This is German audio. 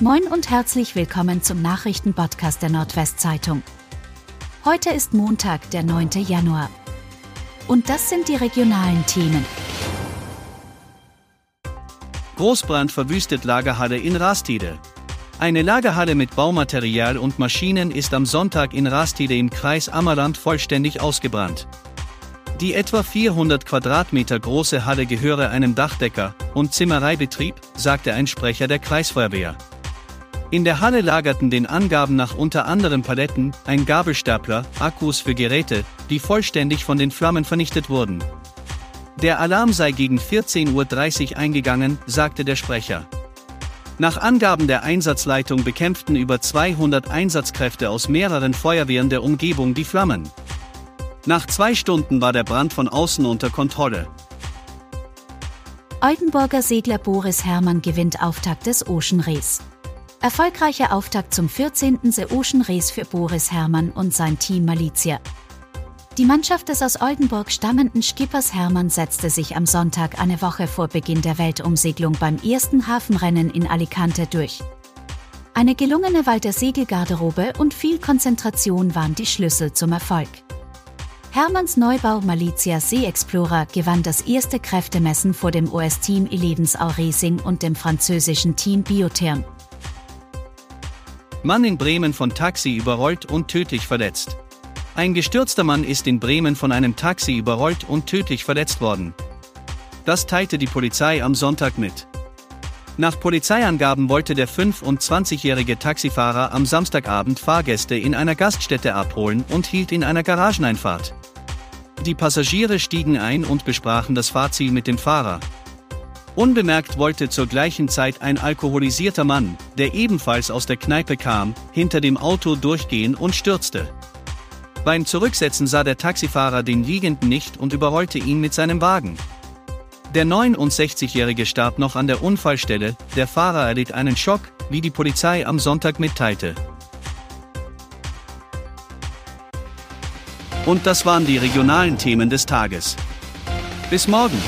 Moin und herzlich willkommen zum Nachrichtenpodcast der Nordwestzeitung. Heute ist Montag, der 9. Januar. Und das sind die regionalen Themen. Großbrand verwüstet Lagerhalle in Rastede. Eine Lagerhalle mit Baumaterial und Maschinen ist am Sonntag in Rastede im Kreis Ammerland vollständig ausgebrannt. Die etwa 400 Quadratmeter große Halle gehöre einem Dachdecker und Zimmereibetrieb, sagte ein Sprecher der Kreisfeuerwehr. In der Halle lagerten den Angaben nach unter anderem Paletten, ein Gabelstapler, Akkus für Geräte, die vollständig von den Flammen vernichtet wurden. Der Alarm sei gegen 14.30 Uhr eingegangen, sagte der Sprecher. Nach Angaben der Einsatzleitung bekämpften über 200 Einsatzkräfte aus mehreren Feuerwehren der Umgebung die Flammen. Nach zwei Stunden war der Brand von außen unter Kontrolle. Oldenburger Segler Boris Herrmann gewinnt Auftakt des Ocean Race. Erfolgreicher Auftakt zum 14. The Ocean Race für Boris Herrmann und sein Team Malizia. Die Mannschaft des aus Oldenburg stammenden Skippers Hermann setzte sich am Sonntag eine Woche vor Beginn der Weltumsegelung beim ersten Hafenrennen in Alicante durch. Eine gelungene Wahl der Segelgarderobe und viel Konzentration waren die Schlüssel zum Erfolg. Hermanns Neubau Malizia Sea Explorer gewann das erste Kräftemessen vor dem US-Team Elevensau Racing und dem französischen Team Biotherm. Mann in Bremen von Taxi überrollt und tödlich verletzt. Ein gestürzter Mann ist in Bremen von einem Taxi überrollt und tödlich verletzt worden. Das teilte die Polizei am Sonntag mit. Nach Polizeiangaben wollte der 25-jährige Taxifahrer am Samstagabend Fahrgäste in einer Gaststätte abholen und hielt in einer Garageneinfahrt. Die Passagiere stiegen ein und besprachen das Fahrziel mit dem Fahrer. Unbemerkt wollte zur gleichen Zeit ein alkoholisierter Mann, der ebenfalls aus der Kneipe kam, hinter dem Auto durchgehen und stürzte. Beim Zurücksetzen sah der Taxifahrer den Liegenden nicht und überrollte ihn mit seinem Wagen. Der 69-Jährige starb noch an der Unfallstelle, der Fahrer erlitt einen Schock, wie die Polizei am Sonntag mitteilte. Und das waren die regionalen Themen des Tages. Bis morgen!